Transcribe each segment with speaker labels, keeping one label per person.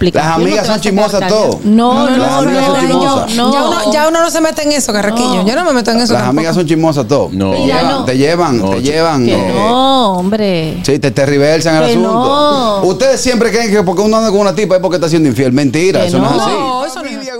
Speaker 1: Las amigas son chismosas todo.
Speaker 2: No, no, no, no,
Speaker 3: Ya, uno, no se mete en eso, Carraquillo. Yo no me meto en eso.
Speaker 1: Las amigas son chismosas todo.
Speaker 4: No.
Speaker 1: Te llevan, te llevan,
Speaker 4: No,
Speaker 2: hombre.
Speaker 1: Sí, te, te reversan el asunto.
Speaker 2: no.
Speaker 1: Ustedes siempre creen que porque uno anda con una tipa es porque está siendo infiel. Mentira, eso no, es así.
Speaker 3: No, eso no es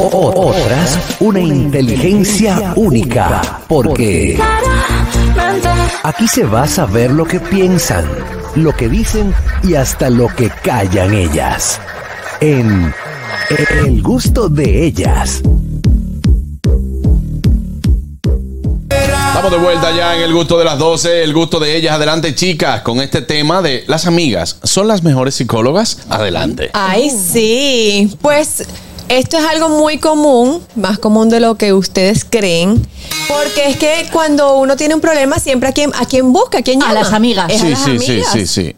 Speaker 5: O- otras, una inteligencia única. Porque aquí se va a saber lo que piensan, lo que dicen y hasta lo que callan ellas. En El gusto de ellas.
Speaker 4: Estamos de vuelta ya en el gusto de las 12, el gusto de ellas. Adelante, chicas, con este tema de las amigas. ¿Son las mejores psicólogas? Adelante.
Speaker 6: Ay, sí. Pues esto es algo muy común, más común de lo que ustedes creen. Porque es que cuando uno tiene un problema, siempre a quien, a quien busca, a quien
Speaker 2: A
Speaker 6: llama.
Speaker 2: las amigas.
Speaker 6: Es a
Speaker 4: Sí,
Speaker 6: las
Speaker 4: sí, sí,
Speaker 6: amigas.
Speaker 4: sí, sí.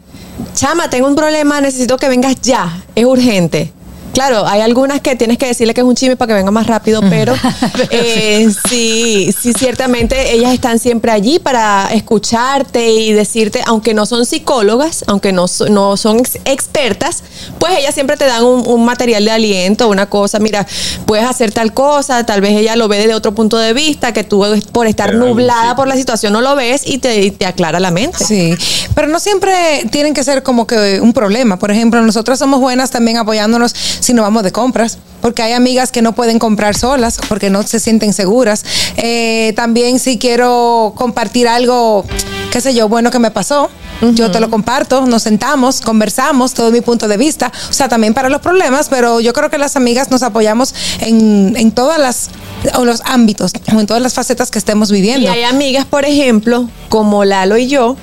Speaker 6: Chama, tengo un problema, necesito que vengas ya. Es urgente. Claro, hay algunas que tienes que decirle que es un chisme para que venga más rápido, pero eh, sí, sí, ciertamente ellas están siempre allí para escucharte y decirte, aunque no son psicólogas, aunque no, so- no son ex- expertas, pues ellas siempre te dan un, un material de aliento, una cosa, mira, puedes hacer tal cosa, tal vez ella lo ve desde otro punto de vista, que tú por estar nublada
Speaker 4: sí.
Speaker 6: por la situación no lo ves y te, y te aclara la mente.
Speaker 3: Sí, pero no siempre tienen que ser como que un problema. Por ejemplo, nosotras somos buenas también apoyándonos si nos vamos de compras, porque hay amigas que no pueden comprar solas porque no se sienten seguras. Eh, también si quiero compartir algo, qué sé yo, bueno que me pasó. Yo te lo comparto, nos sentamos, conversamos, todo mi punto de vista. O sea, también para los problemas, pero yo creo que las amigas nos apoyamos en, en todas las o los ámbitos, en todas las facetas que estemos viviendo.
Speaker 6: Y hay amigas, por ejemplo, como Lalo y yo,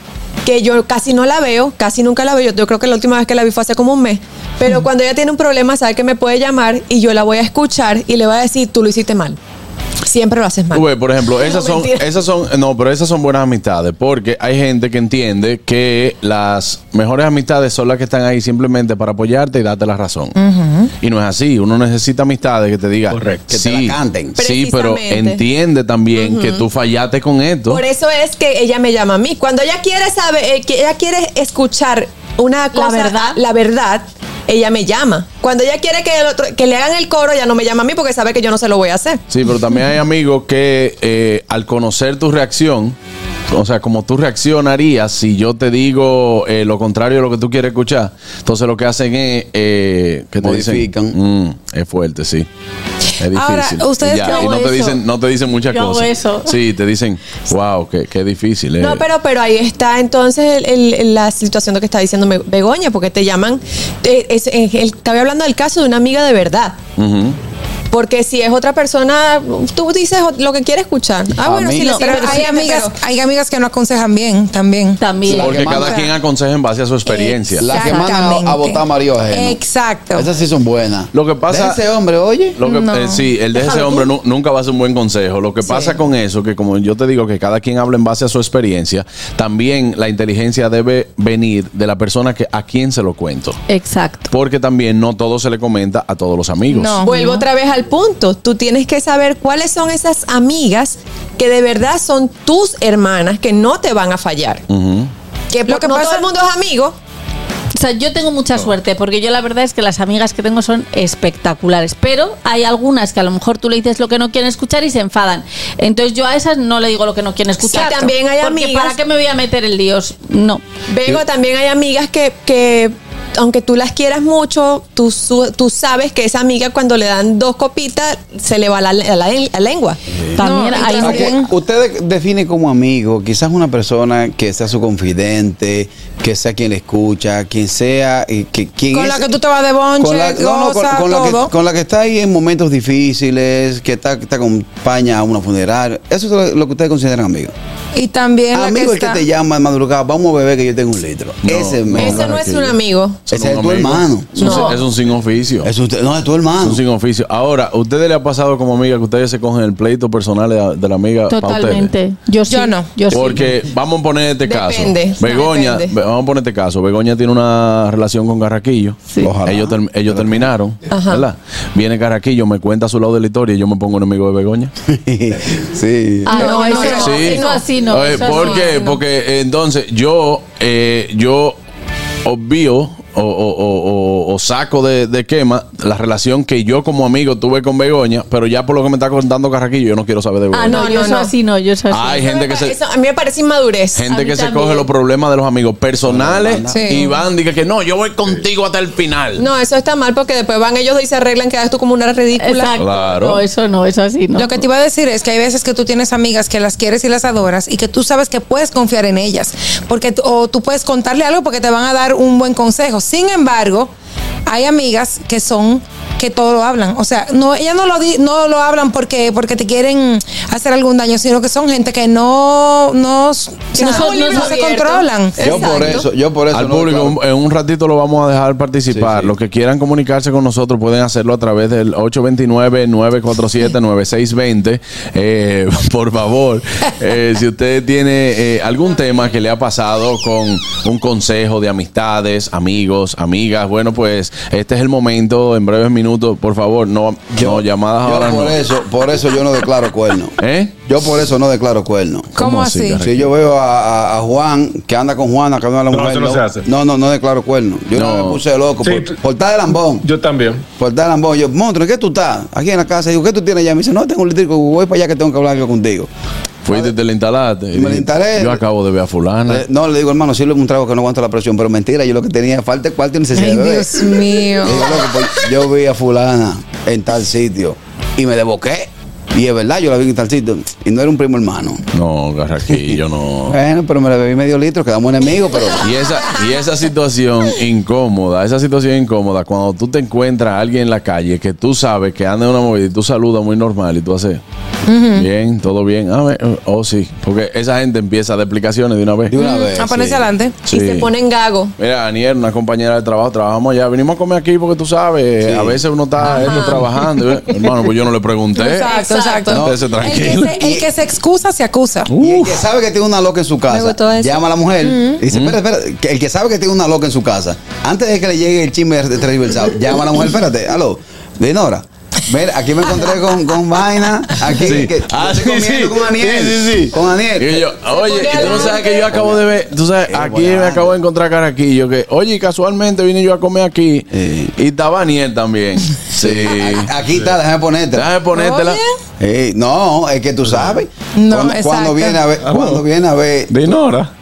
Speaker 6: que yo casi no la veo, casi nunca la veo. Yo, yo creo que la última vez que la vi fue hace como un mes. Pero cuando ella tiene un problema, sabe que me puede llamar y yo la voy a escuchar y le voy a decir, tú lo hiciste mal. Siempre lo haces mal.
Speaker 4: Ves, por ejemplo, esas son, esas son, no, pero esas son buenas amistades, porque hay gente que entiende que las mejores amistades son las que están ahí simplemente para apoyarte y darte la razón. Y no es así, uno necesita amistades que te digan,
Speaker 1: Correcto. Que te
Speaker 4: sí,
Speaker 1: la canten.
Speaker 4: sí, pero entiende también que tú fallaste con esto.
Speaker 6: Por eso es que ella me llama a mí. Cuando ella quiere saber, eh, que ella quiere escuchar una cosa,
Speaker 2: verdad.
Speaker 6: la verdad, ella me llama. Cuando ella quiere que, el otro, que le hagan el coro, ella no me llama a mí porque sabe que yo no se lo voy a hacer.
Speaker 4: Sí, pero también hay amigos que eh, al conocer tu reacción, o sea, como tú reaccionarías si yo te digo eh, lo contrario de lo que tú quieres escuchar, entonces lo que hacen es eh, que te
Speaker 1: Modifican.
Speaker 4: dicen, "Mm, es fuerte, sí. Es difícil.
Speaker 3: Ahora, ustedes
Speaker 4: Y ya, y
Speaker 2: hago
Speaker 4: no te
Speaker 2: eso.
Speaker 4: dicen, no te dicen muchas
Speaker 2: Yo hago
Speaker 4: cosas.
Speaker 2: eso.
Speaker 4: Sí, te dicen, wow, qué, qué difícil. eh".
Speaker 6: No, pero, pero ahí está entonces el- el- la situación de que está diciendo Begoña, porque te llaman. eh, es- el- estaba hablando del caso de una amiga de verdad.
Speaker 4: Ujú.
Speaker 6: Porque si es otra persona, tú dices lo que quiere escuchar. Ah,
Speaker 1: A
Speaker 6: bueno, sí, le
Speaker 1: No,
Speaker 3: hay amigas,
Speaker 6: pero-
Speaker 3: hay amigas que no aconsejan bien también.
Speaker 2: También.
Speaker 4: Porque
Speaker 1: que
Speaker 4: cada
Speaker 1: manda-
Speaker 4: quien aconseja en base a su experiencia.
Speaker 1: La que mandan a, a votar a Mario ajeno.
Speaker 3: Exacto.
Speaker 1: Esas sí son buenas.
Speaker 4: Lo que pasa-
Speaker 1: De ese hombre, oye.
Speaker 4: Lo que,
Speaker 3: No.
Speaker 4: eh, sí, el de ese hombre nu- nunca va a ser un buen consejo. Lo que pasa con eso, que como yo te digo, que cada quien habla en base a su experiencia, también la inteligencia debe venir de la persona que a quien se lo cuento.
Speaker 2: Exacto.
Speaker 4: Porque también no todo se le comenta a todos los amigos.
Speaker 3: No.
Speaker 6: Vuelvo otra vez al punto. Tú tienes que saber cuáles son esas amigas que de verdad son tus hermanas, que no te van a fallar.
Speaker 4: Ujú.
Speaker 6: Que
Speaker 3: Lo
Speaker 6: lo
Speaker 3: que
Speaker 6: no
Speaker 3: pasa-
Speaker 6: todo el mundo es amigo.
Speaker 2: O sea, yo tengo mucha suerte porque yo la verdad es que las amigas que tengo son espectaculares, pero hay algunas que a lo mejor tú le dices lo que no quieren escuchar y se enfadan. Entonces yo a esas no le digo lo que no quieren escuchar.
Speaker 6: Sí, también hay
Speaker 2: Porque
Speaker 6: amigas-
Speaker 2: ¿Para qué me voy a meter el líos? No.
Speaker 6: Vego, también hay amigas que, que aunque tú las quieras mucho, tú, su- tú sabes que esa amiga cuando le dan dos copitas se le va la, la- la lengua.
Speaker 2: También
Speaker 3: No,
Speaker 2: hay
Speaker 1: Usted define como amigo, quizás una persona que sea su confidente, que sea quien le escucha, quien sea, y que quien
Speaker 3: Con
Speaker 1: es-
Speaker 3: la que tú te vas de bonche,
Speaker 1: con la, no, no, con-
Speaker 3: goza,
Speaker 1: con la que, con la que está ahí en momentos difíciles, que está, que te acompaña a una funeraria. Eso es lo, lo que ustedes consideran amigos.
Speaker 3: Y también la
Speaker 1: Amigo, el que
Speaker 3: está-
Speaker 1: te llama de madrugada, vamos a beber que yo tengo un litro.
Speaker 4: No,
Speaker 1: ese es
Speaker 4: no.
Speaker 6: Ese no es un amigo.
Speaker 1: Ese es tu hermano.
Speaker 4: Es un,
Speaker 6: No.
Speaker 4: es un sin oficio.
Speaker 1: Es usted- no, es tu
Speaker 4: Es
Speaker 1: hermano.
Speaker 4: un sin oficio. Ahora, ¿a ustedes le ha pasado como amiga que ustedes se cogen el pleito personal de la, de la amiga?
Speaker 2: Totalmente. Yo sí.
Speaker 3: Yo no.
Speaker 2: Yo sí.
Speaker 4: Porque vamos a poner este caso.
Speaker 6: Depende,
Speaker 4: Begoña,
Speaker 6: depende.
Speaker 4: ve- vamos a poner este caso. Begoña tiene una relación con Carraquillo.
Speaker 2: Sí.
Speaker 1: Ojalá.
Speaker 4: Ellos, ellos terminaron,
Speaker 6: Ajá.
Speaker 4: ¿verdad? Viene Carraquillo, me cuenta su lado de la historia y yo me pongo enemigo de Begoña.
Speaker 1: sí.
Speaker 2: Ah, no,
Speaker 6: No,
Speaker 2: eso
Speaker 6: no,
Speaker 2: no.
Speaker 4: Sí.
Speaker 2: Eso así no.
Speaker 4: ¿Por
Speaker 2: no.
Speaker 4: qué? Porque eh, entonces yo, eh, yo obvio o, o- o- o- o saco de, de quema la relación que yo como amigo tuve con Begoña, pero ya por lo que me está contando Carraquillo, yo no quiero saber de Begoña.
Speaker 2: Ah, no,
Speaker 6: No,
Speaker 2: yo
Speaker 6: no,
Speaker 2: soy
Speaker 6: no.
Speaker 2: así, no, yo soy así.
Speaker 4: Hay gente que se...
Speaker 6: Eso a mí me parece inmadurez.
Speaker 4: Gente que se coge los problemas de los amigos personales
Speaker 3: Sí.
Speaker 4: y van diga que no, yo voy contigo hasta el final.
Speaker 6: No, eso está mal porque después van ellos y se arreglan, quedas tú como una ridícula.
Speaker 2: Exacto.
Speaker 4: Claro.
Speaker 2: No, eso no, eso así no.
Speaker 3: Lo que te iba a decir es que hay veces que tú tienes amigas que las quieres y las adoras y que tú sabes que puedes confiar en ellas. Porque, o tú puedes contarle algo porque te van a dar un buen consejo. Sin embargo, hay amigas que son que todo lo hablan. O sea, no, ellas no lo, di- no lo hablan porque, porque te quieren hacer algún daño, sino que son gente que no, no, o sea,
Speaker 2: no son- no
Speaker 3: no
Speaker 2: son
Speaker 3: se controlan.
Speaker 1: Yo por eso, yo por eso.
Speaker 4: Al
Speaker 1: no
Speaker 4: público, en un ratito lo vamos a dejar participar.
Speaker 1: Sí, sí.
Speaker 4: Los que quieran comunicarse con nosotros pueden hacerlo a través del 829-947-9620. Eh, por favor, eh, si usted tiene eh, algún tema que le ha pasado con un consejo de amistades, amigos, amigas, bueno, pues este es el momento. En breves minutos, por favor, no, no llamadas
Speaker 1: yo
Speaker 4: ahora
Speaker 1: por
Speaker 4: no.
Speaker 1: eso, por eso yo no declaro cuerno.
Speaker 4: ¿Eh?
Speaker 1: Yo por eso no declaro cuerno.
Speaker 3: ¿Cómo así?
Speaker 1: Si yo veo a, a- a Juan que anda con Juana, que anda la
Speaker 7: No,
Speaker 1: mujer.
Speaker 7: eso no se hace.
Speaker 1: no, no, no declaro cuerno. Yo no,
Speaker 4: No.
Speaker 1: me puse loco
Speaker 7: Sí,
Speaker 1: por, por estar de lambón.
Speaker 7: Yo también.
Speaker 1: Por estar de lambón. Yo, monstruo, ¿en qué tú estás? Aquí en la casa. Digo, ¿qué tú tienes allá? Me dice, no, tengo un litrico. Voy para allá que tengo que hablar contigo.
Speaker 4: Fuiste y te la instalaste. y
Speaker 1: Me la instalé.
Speaker 4: Yo acabo de ver a fulana.
Speaker 1: Eh, no, le digo, hermano, sirve un trago que no aguanta la presión. Pero mentira, yo lo que tenía falta cuarto y necesidad
Speaker 3: Ay,
Speaker 1: de.
Speaker 3: Dios mío.
Speaker 1: Le digo, loco, pues, yo vi a fulana en tal sitio y me desboqué. Y es verdad, yo la vi en tal sitio. Y no era un primo hermano.
Speaker 4: No, Garraquillo, no.
Speaker 1: Bueno, pero me la bebí medio litro, quedamos enemigos, pero...
Speaker 4: Y esa, y esa situación incómoda, esa situación incómoda, cuando tú te encuentras a alguien en la calle que tú sabes que anda en una movida y tú saludas muy normal y tú haces, bien, todo bien, ah, me- oh sí, porque esa gente empieza a dar explicaciones de una vez.
Speaker 1: De una vez.
Speaker 3: A ponerse
Speaker 1: sí.
Speaker 3: adelante.
Speaker 4: Sí.
Speaker 6: Y se ponen gago.
Speaker 4: Mira, Aniel, una compañera de trabajo, trabajamos allá, venimos a comer aquí porque tú sabes,
Speaker 1: Sí.
Speaker 4: a veces uno está esto, trabajando. y, Hermano, pues yo no le pregunté.
Speaker 3: Exacto, exacto.
Speaker 4: Estése
Speaker 3: El que,
Speaker 4: tranquilo.
Speaker 3: se, el que se excusa, se acusa.
Speaker 1: Y el que sabe que tiene una loca en su
Speaker 6: Me
Speaker 1: casa,
Speaker 6: gustó eso.
Speaker 1: llama a la mujer y dice, espera, espera, que el que sabe que tiene una loca en su casa, antes de que le llegue el chisme de transversal, llama a la mujer, espérate, aló, Dinora. Mira, aquí me encontré con, con vaina, aquí
Speaker 4: Sí.
Speaker 1: que
Speaker 4: Ah,
Speaker 1: yo estoy
Speaker 4: sí,
Speaker 1: comiendo
Speaker 4: sí.
Speaker 1: con Aniel.
Speaker 4: Sí, sí, sí.
Speaker 1: Con Aniel.
Speaker 4: Y yo, oye, y tú no sabes que yo acabo de ver, tú sabes,
Speaker 1: Eh,
Speaker 4: aquí me acabo de encontrar Caraquillo, que, oye, casualmente vine yo a comer aquí
Speaker 1: Eh.
Speaker 4: y estaba Aniel también. Sí.
Speaker 1: Aquí está, déjame ponerte.
Speaker 4: Déjame ponértela.
Speaker 3: Oye.
Speaker 1: Eh, no, es que tú sabes.
Speaker 3: No,
Speaker 1: cuando, viene a ver, cuando viene a ver,
Speaker 4: Dinora.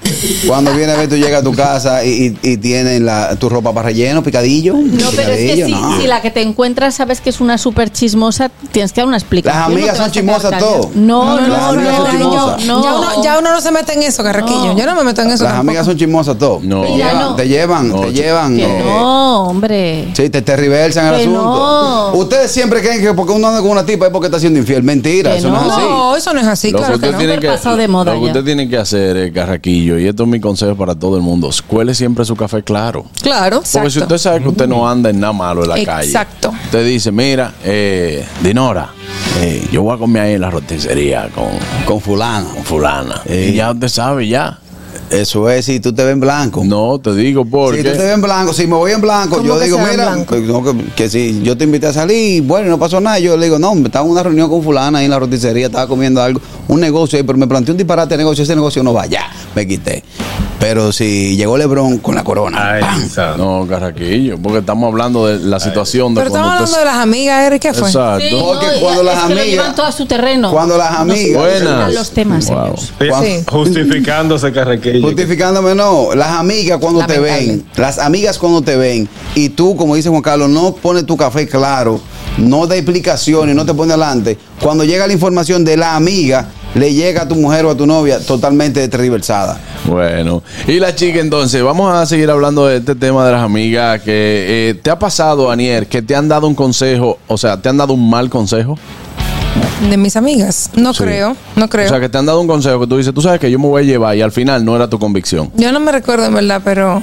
Speaker 1: Cuando viene a ver, tú llegas a tu casa y, y, la, tu ropa para relleno, picadillo.
Speaker 2: No, pero es que si,
Speaker 1: no.
Speaker 2: si la que te encuentras sabes que es una súper chismosa, tienes que dar una explicación.
Speaker 1: Las amigas son chismosas todo.
Speaker 2: No, no,
Speaker 1: amigas son
Speaker 2: no, no.
Speaker 3: Ya, uno, ya uno no se mete en eso, Carraquillo.
Speaker 2: No.
Speaker 3: Yo no me meto en eso.
Speaker 1: Las
Speaker 3: tampoco.
Speaker 1: amigas son chismosas todo.
Speaker 4: No.
Speaker 1: Te llevan,
Speaker 2: no.
Speaker 1: te llevan,
Speaker 4: No,
Speaker 1: te llevan. Eh,
Speaker 2: no, hombre.
Speaker 1: Sí, te, te reversan el asunto.
Speaker 2: no.
Speaker 1: Ustedes siempre creen que porque uno anda con una tipa es porque está siendo infiel. Mentira,
Speaker 2: Que
Speaker 1: eso no, es así.
Speaker 3: No, eso no es así,
Speaker 4: lo que
Speaker 3: claro que
Speaker 4: usted
Speaker 3: no.
Speaker 4: tiene que,
Speaker 2: pasado de moda
Speaker 4: lo que usted tiene que hacer, eh, Y esto es mi consejo para todo el mundo, cuele siempre su café claro.
Speaker 6: Claro.
Speaker 4: Porque si usted sabe que usted no anda en nada malo en la calle.
Speaker 3: Exacto.
Speaker 4: Usted dice, mira, eh, Dinora, eh, yo voy a comer ahí en la roticería con,
Speaker 1: Con fulano.
Speaker 4: con fulana. Y ya usted sabe, ya.
Speaker 1: Eso es si tú te ves en blanco.
Speaker 4: No, te digo porque...
Speaker 1: Si tú te ves en blanco, si me voy en blanco,
Speaker 6: ¿Cómo
Speaker 1: yo
Speaker 6: que
Speaker 1: digo, mira,
Speaker 6: blanco?
Speaker 1: que, no, que- que si yo te invité a salir, bueno, no pasó nada, yo le digo, no, me estaba en una reunión con fulana ahí en la roticería, estaba comiendo algo, un negocio ahí, pero me planteé un disparate de negocio, ese negocio no va, ya, me quité. Pero si llegó Lebron con la corona,
Speaker 7: Ay,
Speaker 1: ¡pam!
Speaker 4: No, Carraquillo, porque estamos hablando de la situación de
Speaker 3: Pero estamos hablando de las amigas, Eric, ¿qué fue?
Speaker 4: Exacto.
Speaker 2: Sí,
Speaker 1: Porque
Speaker 2: no,
Speaker 1: cuando
Speaker 2: es
Speaker 1: las
Speaker 2: que lo
Speaker 1: amigas-
Speaker 2: llevan todo a su terreno.
Speaker 1: cuando las amigas-
Speaker 4: Buenas.
Speaker 2: los temas
Speaker 4: Wow.
Speaker 2: ellos.
Speaker 7: Oye,
Speaker 3: Sí.
Speaker 7: Justificándose Carrequillo.
Speaker 1: Justificándome, no. Las amigas cuando te ven, las amigas cuando te ven, y tú, como dice Juan Carlos, no pones tu café claro, no da explicaciones, no te pone adelante. Cuando llega la información de la amiga, le llega a tu mujer o a tu novia totalmente tergiversada.
Speaker 4: Bueno, y la chica entonces, vamos a seguir hablando de este tema de las amigas que eh, te ha pasado, Anier, que te han dado un consejo, o sea, te han dado un mal consejo.
Speaker 3: De mis amigas. No
Speaker 4: Sí.
Speaker 3: creo, no creo.
Speaker 4: O sea, que te han dado un consejo que tú dices, tú sabes que yo me voy a llevar y al final no era tu convicción.
Speaker 3: Yo no me recuerdo en verdad, pero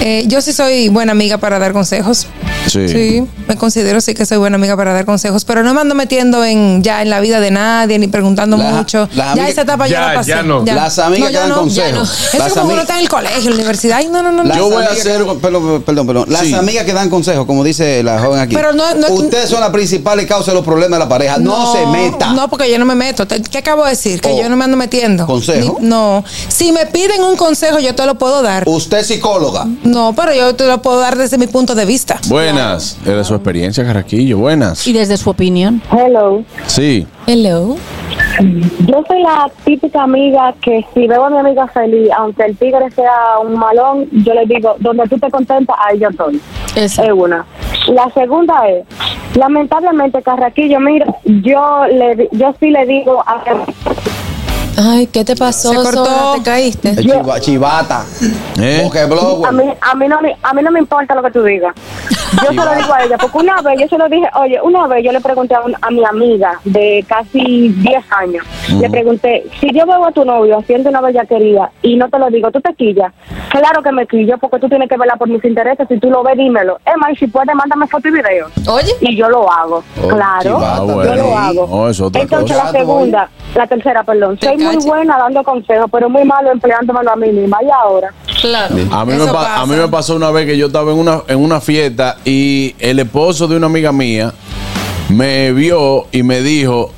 Speaker 3: eh, yo sí soy buena amiga para dar consejos.
Speaker 4: Sí.
Speaker 3: Sí, me considero sí que soy buena amiga para dar consejos, pero no me ando metiendo en ya en la vida de nadie ni preguntando
Speaker 1: La-
Speaker 3: mucho. ya esa etapa ya,
Speaker 7: Ya,
Speaker 3: la pasé.
Speaker 7: ya no.
Speaker 1: Las amigas
Speaker 3: ya
Speaker 1: que dan
Speaker 3: no,
Speaker 1: consejos.
Speaker 3: ya no. Eso como uno está en el colegio, en la universidad. Ay, no, no, no.
Speaker 1: Las
Speaker 4: Yo voy a hacer-
Speaker 1: que- perdón, perdón, perdón. Las
Speaker 3: Sí.
Speaker 1: amigas que dan consejos, como dice la joven aquí.
Speaker 3: Pero no- no-
Speaker 1: Ustedes son las principales causas de los problemas de la pareja. No, se meta.
Speaker 3: No, porque yo no me meto. ¿Qué acabo de decir? Que
Speaker 1: Oh.
Speaker 3: yo no me ando metiendo.
Speaker 1: ¿Consejo?
Speaker 3: Ni- no. Si me piden un consejo, yo te lo puedo dar.
Speaker 1: Usted es psicóloga.
Speaker 3: No, pero yo te lo puedo dar desde mi punto de vista.
Speaker 4: Buenas. Es de su experiencia, Carraquillo. Buenas.
Speaker 2: Y desde su opinión.
Speaker 8: Hello.
Speaker 4: Sí.
Speaker 6: Hello.
Speaker 8: Yo soy la típica amiga que si veo a mi amiga feliz, aunque el tigre sea un malón, yo le digo, donde tú te contentas, ahí yo estoy.
Speaker 2: Esa.
Speaker 8: Es una. La segunda es, lamentablemente, Carraquillo, mira, yo le di- yo sí le digo a
Speaker 6: Ay, ¿qué te pasó?
Speaker 3: Se cortó.
Speaker 6: Sora? ¿Te caíste?
Speaker 1: Chiva- chivata.
Speaker 4: ¿Eh?
Speaker 8: A mí, a mí no me, a mí no me importa lo que tú digas. Yo se lo digo a ella, porque una vez yo se lo dije, oye, una vez yo le pregunté a, un- a mi amiga de casi 10 años, le pregunté, si yo veo a tu novio haciendo una bellaquería y no te lo digo, ¿tú te quillas? Claro que me quillo, porque tú tienes que verla por mis intereses, si tú lo ves, dímelo. Es más, y si puedes, mándame foto y video.
Speaker 6: Oye.
Speaker 8: Y yo lo hago,
Speaker 1: Oh,
Speaker 8: claro, yo lo hago.
Speaker 4: No, es otra
Speaker 8: Entonces
Speaker 4: cosa.
Speaker 8: la segunda, la tercera, perdón,
Speaker 6: Te
Speaker 8: soy muy buena dando consejos, pero muy malo empleándomelo a mí misma. Y ahora,
Speaker 2: Claro.
Speaker 4: A mí, me a mí me pasó una vez que yo estaba en una, en una fiesta y el esposo de una amiga mía me vio y me dijo,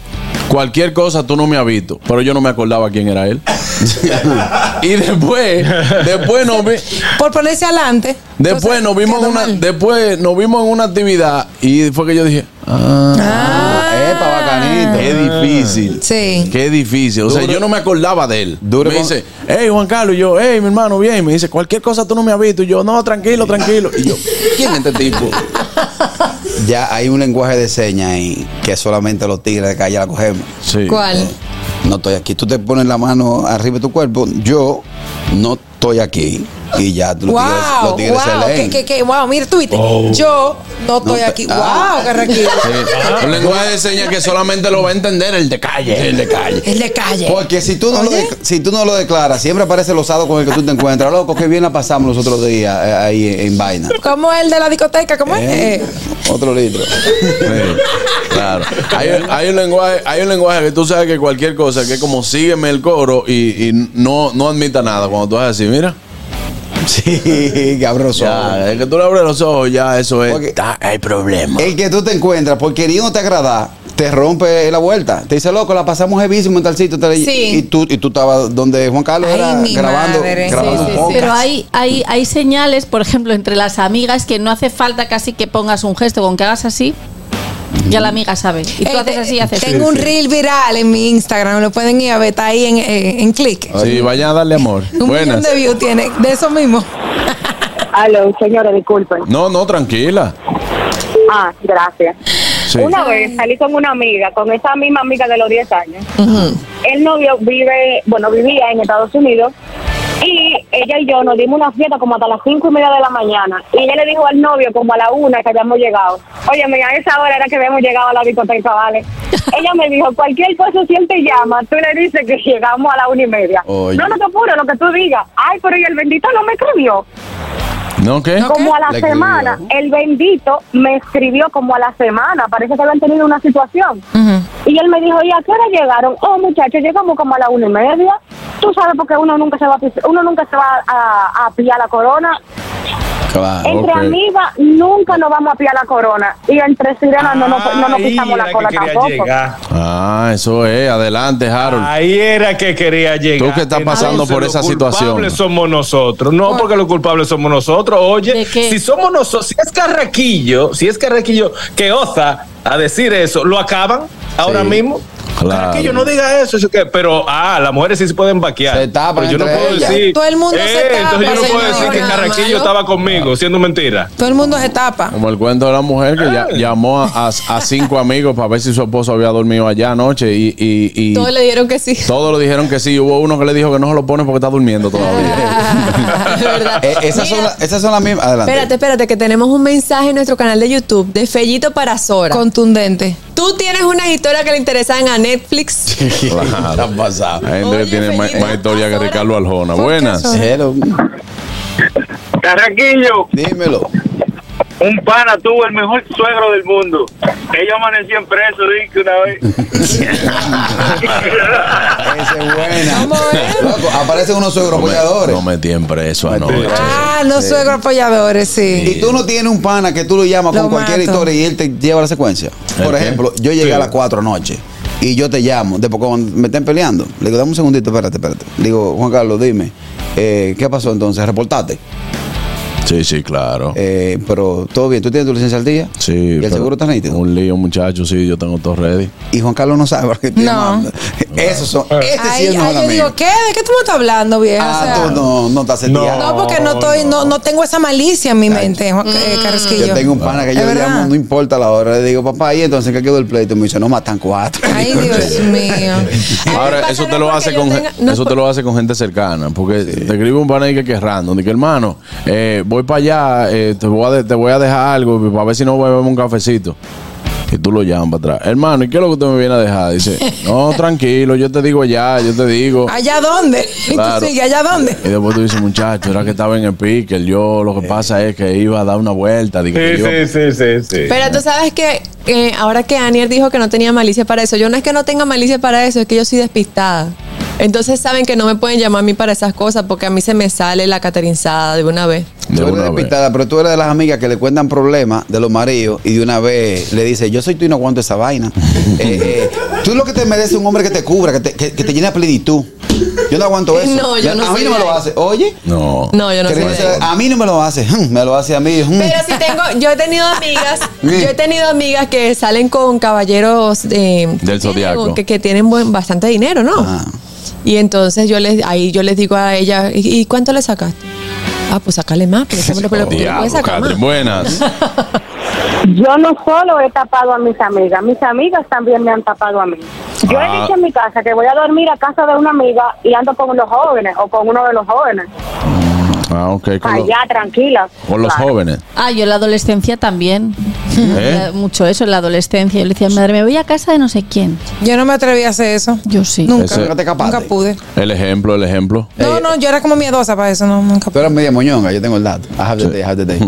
Speaker 4: cualquier cosa tú no me has visto, pero yo no me acordaba quién era él. y después, después nos, vi-
Speaker 3: Por ponerse adelante.
Speaker 4: después nos vimos en
Speaker 3: quedó
Speaker 4: una,
Speaker 3: mal.
Speaker 4: después nos vimos en una actividad y fue que yo dije, ah,
Speaker 1: Ah,
Speaker 4: difícil.
Speaker 3: Sí.
Speaker 4: Qué difícil. O sea,
Speaker 1: Duro-
Speaker 4: yo no me acordaba de él.
Speaker 1: Duro
Speaker 4: me
Speaker 1: con-
Speaker 4: dice, hey Juan Carlos, y yo, hey mi hermano, bien. Y me dice, cualquier cosa tú no me has visto. Y yo, no, tranquilo, tranquilo. Y yo, ¿quién es este tipo?
Speaker 1: Ya hay un lenguaje de señas ahí que solamente los tigres de calle la cogemos.
Speaker 4: Sí.
Speaker 3: ¿Cuál?
Speaker 1: No estoy aquí. Tú te pones la mano arriba de tu cuerpo. Yo no estoy aquí. Y ya los tigres,
Speaker 3: Wow,
Speaker 1: los tigres
Speaker 3: wow,
Speaker 1: se leen.
Speaker 3: que, que, que, wow, mira, tú viste, yo no estoy
Speaker 1: No
Speaker 3: aquí.
Speaker 1: Ah.
Speaker 3: Wow, Carraquillo.
Speaker 4: Sí. Un lenguaje de señas que solamente lo va a entender el de calle. El de calle.
Speaker 3: El de calle.
Speaker 1: Porque si tú, no lo si tú no lo declaras, siempre aparece el osado con el que tú te encuentras. Loco, que bien la pasamos los otros días eh, ahí en, en vaina.
Speaker 3: ¿Cómo es el de la discoteca? ¿Cómo es?
Speaker 1: Eh,
Speaker 3: Eh,
Speaker 1: Otro litro.
Speaker 4: Sí, claro. Hay, hay un lenguaje, hay un lenguaje que tú sabes que cualquier cosa, que es como sígueme el coro y, y no, no admita nada. Cuando tú vas a decir, mira,
Speaker 1: Sí, cabroso.
Speaker 4: ya, es que tú le abres los ojos, ya eso es.
Speaker 1: Porque-
Speaker 4: ta- hay problema.
Speaker 1: El que tú te encuentras por queriendo te agradar, te rompe la vuelta. Te dice, loco, la pasamos heavísimo en tal sitio. tal-
Speaker 3: Sí.
Speaker 1: Y tú, y tú estabas donde Juan Carlos
Speaker 3: Ay,
Speaker 1: era grabando, grabando
Speaker 3: Sí,
Speaker 1: un
Speaker 3: sí.
Speaker 2: Pero hay, hay, hay señales, por ejemplo, entre las amigas que no hace falta casi que pongas un gesto, con que hagas así, ya la amiga sabe. Y tú
Speaker 3: eh,
Speaker 2: haces así haces
Speaker 3: Tengo un reel viral en mi Instagram, lo pueden ir a ver, está ahí en, eh, en click.
Speaker 4: Sí, vayan a darle amor.
Speaker 3: Un millón
Speaker 4: Buenas.
Speaker 3: de views tiene, de eso mismo.
Speaker 8: aló, señores, disculpen.
Speaker 4: No, no, tranquila.
Speaker 8: Ah, gracias.
Speaker 4: Sí.
Speaker 8: Una vez salí con una amiga, con esa misma amiga de los 10 años. El novio vive, bueno, vivía en Estados Unidos y ella y yo nos dimos una fiesta como hasta las cinco y media de la mañana. Y ella le dijo al novio como a la una que habíamos llegado. Oye, a esa hora era que habíamos llegado a la discoteca, ¿vale? ella me dijo, cualquier cosa si él te llama, tú le dices que llegamos a la una y media.
Speaker 1: Oye.
Speaker 8: No, no te apures, lo que tú digas. Ay, pero y el bendito no me escribió.
Speaker 4: ¿No qué?
Speaker 8: Como a la
Speaker 1: Le
Speaker 8: semana,
Speaker 1: escribió.
Speaker 8: el bendito me escribió como a la semana, parece que habían tenido una situación. Y él me dijo, ¿y a qué hora llegaron? Oh, muchachos, llegamos como a la una y media. Tú sabes porque uno nunca se va a, uno nunca se va a, a pillar la corona.
Speaker 1: Claro.
Speaker 8: Entre
Speaker 4: ok.
Speaker 8: amigas nunca nos vamos a pillar la corona. Y entre sirenas no, nos- no nos
Speaker 7: Ahí
Speaker 8: pisamos la cola
Speaker 7: que
Speaker 8: tampoco.
Speaker 7: llegar.
Speaker 4: Ah, eso es. Adelante, Harold.
Speaker 7: Ahí era que quería llegar.
Speaker 4: Tú que estás pasando por esa
Speaker 7: los
Speaker 4: situación.
Speaker 7: culpables somos nosotros. No, porque los culpables somos nosotros.
Speaker 2: ¿De
Speaker 7: Oye, si somos nosotros, si es Carraquillo, si es Carraquillo que osa a decir eso, lo acaban ahora
Speaker 1: Sí.
Speaker 7: mismo.
Speaker 4: Claro.
Speaker 7: Carraquillo, no diga eso, eso que, pero ah, las mujeres sí se pueden vaquear.
Speaker 1: Se tapan
Speaker 7: pero yo no puedo
Speaker 1: ellas.
Speaker 7: decir.
Speaker 3: Todo el mundo se
Speaker 7: eh,
Speaker 3: tapa,
Speaker 7: Entonces yo no puedo decir que Carraquillo estaba conmigo, siendo mentira.
Speaker 3: Todo el mundo se tapa.
Speaker 4: Como el cuento de la mujer que ya-
Speaker 7: Eh.
Speaker 4: llamó a, a- a cinco amigos para ver si su esposo había dormido allá anoche y, y, y
Speaker 6: Todos le dieron que sí.
Speaker 4: todos le dijeron que sí. Hubo uno que le dijo que no se lo pone porque está durmiendo todavía.
Speaker 6: Es verdad.
Speaker 1: Eh, esas, son la- esas son las mismas. Adelante.
Speaker 6: Espérate, espérate, que tenemos un mensaje en nuestro canal de YouTube de Fellito para Sora.
Speaker 3: Contundente.
Speaker 6: Tú tienes unas historias que le interesan a Netflix.
Speaker 4: Claro.
Speaker 1: ha pasado?
Speaker 4: Hay gente
Speaker 6: Oye,
Speaker 4: que tiene más, más historia que Ricardo Aljona.
Speaker 3: ¿Por qué
Speaker 4: Buenas.
Speaker 9: Carraquillo,
Speaker 1: Dímelo.
Speaker 9: Un pana tuvo el mejor suegro del mundo. Ellos amanecían presos, dije una vez.
Speaker 1: Esa es buena.
Speaker 3: ¿Cómo es?
Speaker 1: Loco, aparecen unos suegros
Speaker 4: No me,
Speaker 1: apoyadores.
Speaker 4: no metí en preso anoche.
Speaker 3: Ah, los suegros apoyadores, sí.
Speaker 1: Y tú no tienes un pana que tú lo llamas
Speaker 3: Lo
Speaker 1: con cualquier
Speaker 3: mato.
Speaker 1: historia y él te lleva la secuencia. Por
Speaker 4: ¿El qué?
Speaker 1: ejemplo, yo llegué a las 4 anoche y yo te llamo, después cuando me estén peleando, le digo, dame un segundito, espérate, espérate. Le digo, Juan Carlos, dime, eh, ¿qué pasó entonces? ¿Reportaste?
Speaker 4: Sí, sí, claro.
Speaker 1: Eh, pero todo bien, ¿tú tienes tu licencia al día?
Speaker 4: Sí.
Speaker 1: ¿Y el seguro está nítido?
Speaker 4: Un lío, muchacho, sí, yo tengo todo ready.
Speaker 1: Y Juan Carlos no sabe por qué estoy
Speaker 3: No.
Speaker 1: llamando. Esos son, este sí es
Speaker 3: ay, yo digo, ¿qué? ¿De qué tú me estás hablando, vieja? O
Speaker 1: Ah,
Speaker 3: sea,
Speaker 1: tú no, no estás seteado.
Speaker 3: No, porque no estoy, no, no tengo esa malicia en mi mente, Juan eh, Carrasquillo.
Speaker 1: Yo tengo un pana que yo
Speaker 3: ¿Es
Speaker 1: le llamo, no importa la hora. Le digo, papá, ¿y entonces qué quedó el pleito? Me dice, no, matan cuatro.
Speaker 3: Ay, Dios mío.
Speaker 4: Ahora, eso te lo hace con
Speaker 6: tenga- no
Speaker 4: eso
Speaker 6: es
Speaker 4: te lo hace con gente cercana, porque te escribe un pana ahí que, que es random, que hermano, eh, voy para allá, eh, te, voy a te voy a dejar algo para ver si no bebemos un cafecito. Y tú lo llamas para atrás. Hermano, ¿y qué es lo que usted me viene a dejar? Dice, no, tranquilo, yo te digo allá, yo te digo.
Speaker 3: ¿Allá dónde? Y tú
Speaker 4: Claro.
Speaker 3: sigues, ¿allá dónde?
Speaker 4: Y después tú dices, muchacho, era que estaba en el pique. Yo lo que pasa es que iba a dar una vuelta. Digo,
Speaker 7: Sí, sí, sí, sí, sí.
Speaker 6: Pero tú sabes que eh, ahora que Anier dijo que no tenía malicia para eso, yo no es que no tenga malicia para eso, es que yo soy despistada. Entonces saben que no me pueden llamar a mí para esas cosas porque a mí se me sale la caterinzada de una vez.
Speaker 4: de
Speaker 1: Tú eres
Speaker 4: una vez.
Speaker 1: despistada, pero tú eres de las amigas que le cuentan problemas de los maridos y de una vez le dice, yo soy tú y no aguanto esa vaina. Eh, eh, tú lo que te mereces es un hombre que te cubra, que te, que, que te llene de plenitud. Yo no aguanto eso.
Speaker 6: No, yo no
Speaker 1: a mí no me lo hace. Oye,
Speaker 4: No.
Speaker 6: No, yo no ahí.
Speaker 1: a mí no me lo hace. "Hmm, Me lo hace a mí. hmm".
Speaker 6: Pero si tengo, yo he tenido amigas, yo he tenido amigas que salen con caballeros eh,
Speaker 4: Del zodiaco.
Speaker 6: que, que tienen buen- bastante dinero, ¿no?
Speaker 1: Ah.
Speaker 6: Y entonces yo les, ahí yo les digo a ella, ¿y, cuánto le sacaste? Ah, pues sacarle más, pero pero- pero puede
Speaker 4: Diablo,
Speaker 6: sacar más.
Speaker 4: Buenas.
Speaker 8: Yo no solo he tapado a mis amigas, mis amigas también me han tapado a mí. Yo
Speaker 4: Ah.
Speaker 8: he dicho en mi casa que voy a dormir a casa de una amiga y ando con los jóvenes o con uno de los jóvenes.
Speaker 4: Ah, ok. Con, los-
Speaker 8: Allá, tranquila.
Speaker 4: con los
Speaker 8: Claro.
Speaker 4: jóvenes.
Speaker 2: Ah, yo en la adolescencia también.
Speaker 4: ¿Eh?
Speaker 2: Mucho eso en la adolescencia. Yo le decía, madre, me voy a casa de no sé quién.
Speaker 3: Yo no me atreví a hacer eso.
Speaker 2: Yo sí.
Speaker 3: Nunca.
Speaker 4: Ese-
Speaker 1: Nunca te escapaste.
Speaker 3: Nunca pude.
Speaker 4: El ejemplo, el ejemplo.
Speaker 3: No, no, yo era como miedosa para eso, no, nunca
Speaker 1: Tú
Speaker 3: pude.
Speaker 1: eres media moñonga, yo tengo el dato. I have the day, I have the day.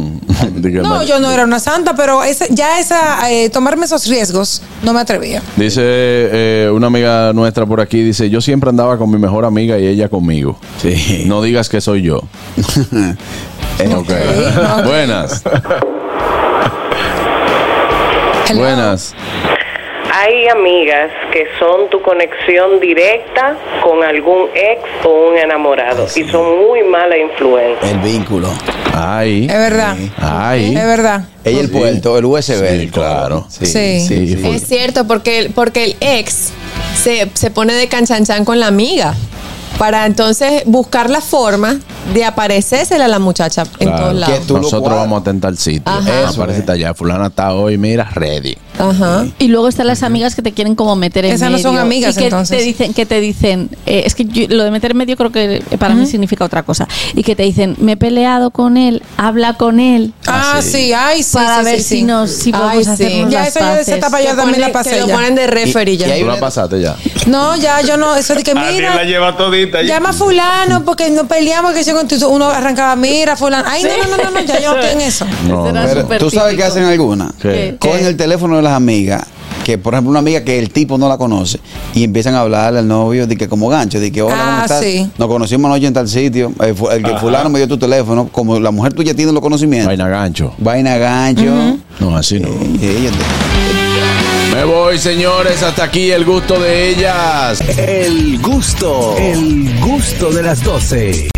Speaker 4: De que
Speaker 3: No, yo no era una santa, pero esa, ya esa, eh, tomarme esos riesgos, no me atrevía.
Speaker 4: Dice eh, una amiga nuestra por aquí, dice, yo siempre andaba con mi mejor amiga y ella conmigo.
Speaker 1: Sí.
Speaker 4: No digas que soy yo.
Speaker 1: Eh,
Speaker 4: Ok. Buenas.
Speaker 3: Hello.
Speaker 4: Buenas.
Speaker 10: Hay amigas que son tu conexión directa con algún ex o un enamorado y son muy mala influencia.
Speaker 1: El vínculo.
Speaker 4: Ay.
Speaker 3: Es verdad.
Speaker 4: Ay.
Speaker 3: Es verdad.
Speaker 1: Ella el puerto, el USB.
Speaker 4: Sí, claro.
Speaker 1: Sí,
Speaker 3: Sí.
Speaker 1: sí, sí.
Speaker 6: Es cierto, porque, el- porque el ex se, se pone de canchanchan con la amiga para entonces buscar la forma de aparecérsela a la muchacha en
Speaker 4: Claro.
Speaker 6: todos lados.
Speaker 1: Lo
Speaker 4: Nosotros vamos a tentar sitio.
Speaker 6: Ajá.
Speaker 4: Eso Aparece allá. Fulana está hoy, mira, ready.
Speaker 6: Ajá.
Speaker 2: Y luego están las amigas que te quieren como meter en
Speaker 3: Esas no
Speaker 2: medio.
Speaker 3: son amigas,
Speaker 2: y que
Speaker 3: entonces.
Speaker 2: Te dicen, que te dicen, eh, es que yo- lo de meter en medio creo que para mí significa otra cosa. Y que te dicen, me he peleado con él, habla con él.
Speaker 3: Ah, sí, ay, sí.
Speaker 2: para
Speaker 3: sí,
Speaker 2: ver
Speaker 3: sí,
Speaker 2: si
Speaker 3: sí.
Speaker 2: nos si
Speaker 6: Ay,
Speaker 2: podemos
Speaker 6: sí.
Speaker 2: hacernos
Speaker 3: Ya
Speaker 2: las
Speaker 3: eso ya
Speaker 2: paces.
Speaker 3: esa etapa
Speaker 6: Que
Speaker 3: también la pasé
Speaker 6: que lo
Speaker 3: ya.
Speaker 6: ponen de referee ya.
Speaker 1: y
Speaker 4: ¿Tú la pasaste ya?
Speaker 3: No, ya yo no, eso de que mira,
Speaker 7: la lleva todita.
Speaker 3: llama a fulano porque no peleamos que yo tu- uno arrancaba, mira fulano. Ay, no, no, no, no, no, ya yo no estoy en eso.
Speaker 4: No.
Speaker 1: Pero, ¿Tú sabes qué
Speaker 2: típico.
Speaker 1: hacen algunas? Cogen el teléfono de las amigas, que por ejemplo una amiga que el tipo no la conoce, y empiezan a hablarle al novio de que como gancho, de que hola, ¿cómo
Speaker 3: Ah,
Speaker 1: estás?
Speaker 3: sí.
Speaker 1: Nos conocimos anoche en tal sitio, eh, el que fulano me dio tu teléfono, como la mujer tuya tiene los conocimientos.
Speaker 4: Vaina gancho.
Speaker 1: Vaina gancho.
Speaker 4: No, así no.
Speaker 1: Eh, te-
Speaker 4: Me voy, señores. Hasta aquí el gusto de ellas.
Speaker 5: El gusto, el gusto de las 12.